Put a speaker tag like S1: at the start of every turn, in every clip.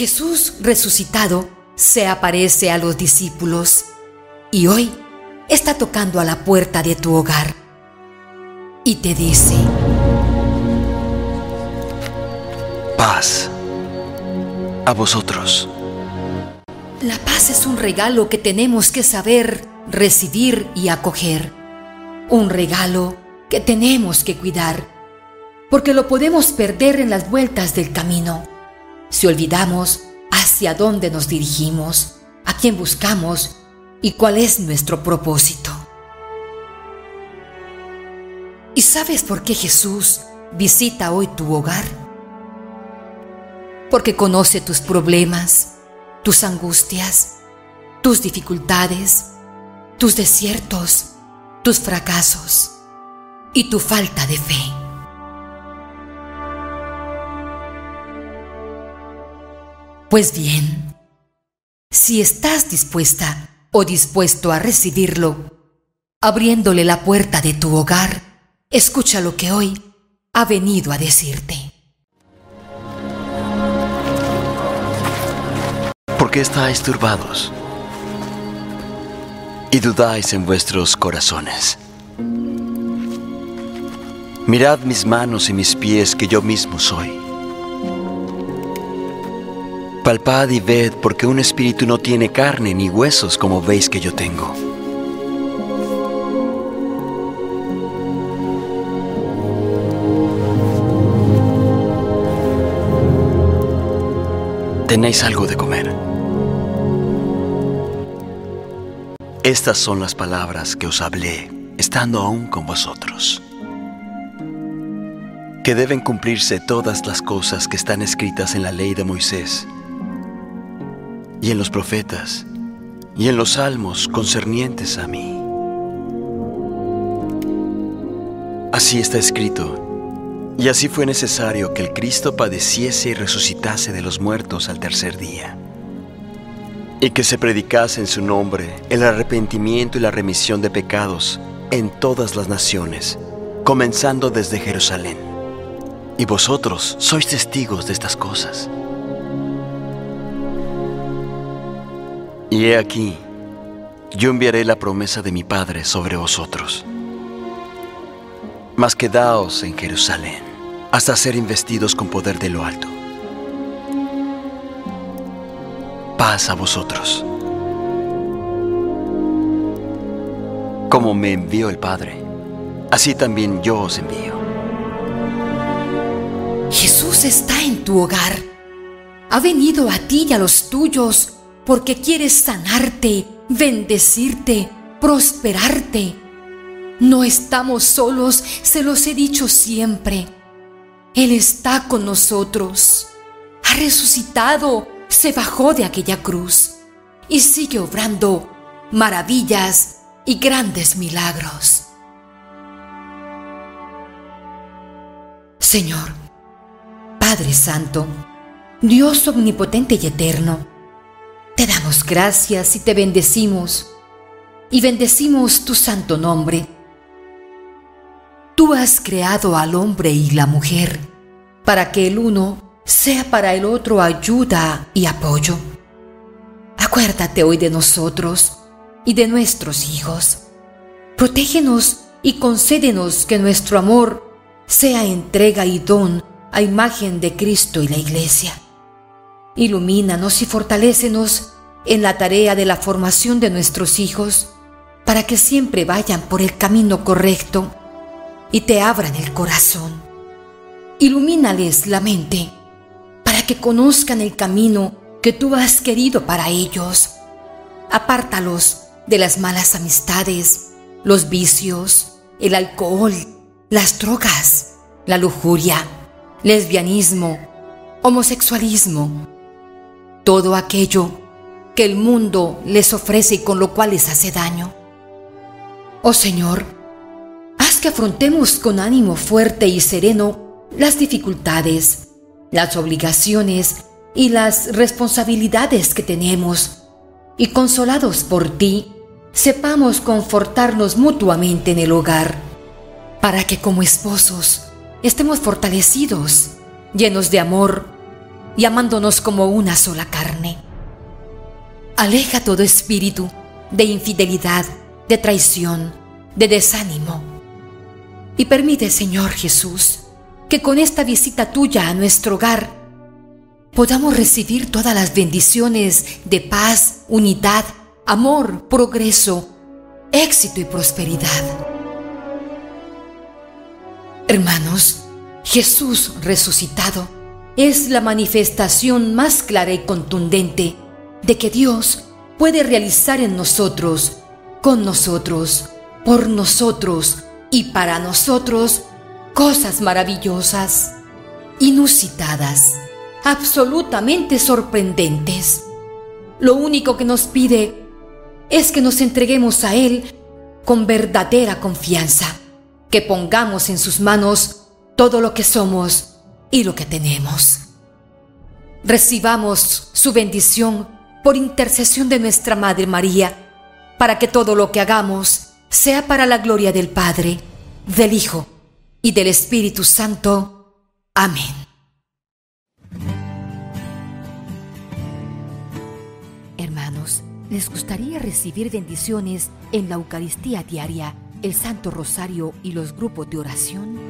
S1: Jesús resucitado se aparece a los discípulos y hoy está tocando a la puerta de tu hogar y te dice,
S2: paz a vosotros.
S1: La paz es un regalo que tenemos que saber recibir y acoger. Un regalo que tenemos que cuidar, porque lo podemos perder en las vueltas del camino si olvidamos hacia dónde nos dirigimos, a quién buscamos y cuál es nuestro propósito. ¿Y sabes por qué Jesús visita hoy tu hogar? Porque conoce tus problemas, tus angustias, tus dificultades, tus desiertos, tus fracasos y tu falta de fe. Pues bien, si estás dispuesta o dispuesto a recibirlo, abriéndole la puerta de tu hogar, escucha lo que hoy ha venido a decirte.
S2: ¿Por qué estáis turbados? Y dudáis en vuestros corazones. Mirad mis manos y mis pies que yo mismo soy. Palpad y ved porque un espíritu no tiene carne ni huesos como veis que yo tengo. ¿Tenéis algo de comer? Estas son las palabras que os hablé estando aún con vosotros. Que deben cumplirse todas las cosas que están escritas en la ley de Moisés y en los profetas y en los salmos concernientes a mí. Así está escrito, y así fue necesario que el Cristo padeciese y resucitase de los muertos al tercer día, y que se predicase en su nombre el arrepentimiento y la remisión de pecados en todas las naciones, comenzando desde Jerusalén. Y vosotros sois testigos de estas cosas. Y he aquí, yo enviaré la promesa de mi Padre sobre vosotros. Mas quedaos en Jerusalén hasta ser investidos con poder de lo alto. Paz a vosotros. Como me envió el Padre, así también yo os envío.
S1: Jesús está en tu hogar. Ha venido a ti y a los tuyos porque quieres sanarte, bendecirte, prosperarte. No estamos solos, se los he dicho siempre. Él está con nosotros. Ha resucitado, se bajó de aquella cruz y sigue obrando maravillas y grandes milagros. Señor, Padre Santo, Dios omnipotente y eterno, te damos gracias y te bendecimos, y bendecimos tu santo nombre. Tú has creado al hombre y la mujer para que el uno sea para el otro ayuda y apoyo. Acuérdate hoy de nosotros y de nuestros hijos. Protégenos y concédenos que nuestro amor sea entrega y don a imagen de Cristo y la Iglesia. Ilumínanos y fortalécenos en la tarea de la formación de nuestros hijos para que siempre vayan por el camino correcto y te abran el corazón. Ilumínales la mente para que conozcan el camino que tú has querido para ellos. Apártalos de las malas amistades, los vicios, el alcohol, las drogas, la lujuria, lesbianismo, homosexualismo, todo aquello que el mundo les ofrece y con lo cual les hace daño. Oh Señor, haz que afrontemos con ánimo fuerte y sereno las dificultades, las obligaciones y las responsabilidades que tenemos, y consolados por ti, sepamos confortarnos mutuamente en el hogar, para que como esposos estemos fortalecidos, llenos de amor, y amándonos como una sola carne. Aleja todo espíritu de infidelidad, de traición, de desánimo. Y permite, Señor Jesús, que con esta visita tuya a nuestro hogar podamos recibir todas las bendiciones de paz, unidad, amor, progreso, éxito y prosperidad. Hermanos, Jesús resucitado es la manifestación más clara y contundente de que Dios puede realizar en nosotros, con nosotros, por nosotros y para nosotros cosas maravillosas, inusitadas, absolutamente sorprendentes. Lo único que nos pide es que nos entreguemos a Él con verdadera confianza, que pongamos en sus manos todo lo que somos y lo que tenemos. Recibamos su bendición por intercesión de nuestra Madre María, para que todo lo que hagamos sea para la gloria del Padre, del Hijo y del Espíritu Santo. Amén. Hermanos, ¿les gustaría recibir bendiciones en la Eucaristía diaria, el Santo Rosario y los grupos de oración?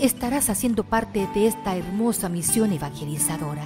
S1: estarás haciendo parte de esta hermosa misión evangelizadora.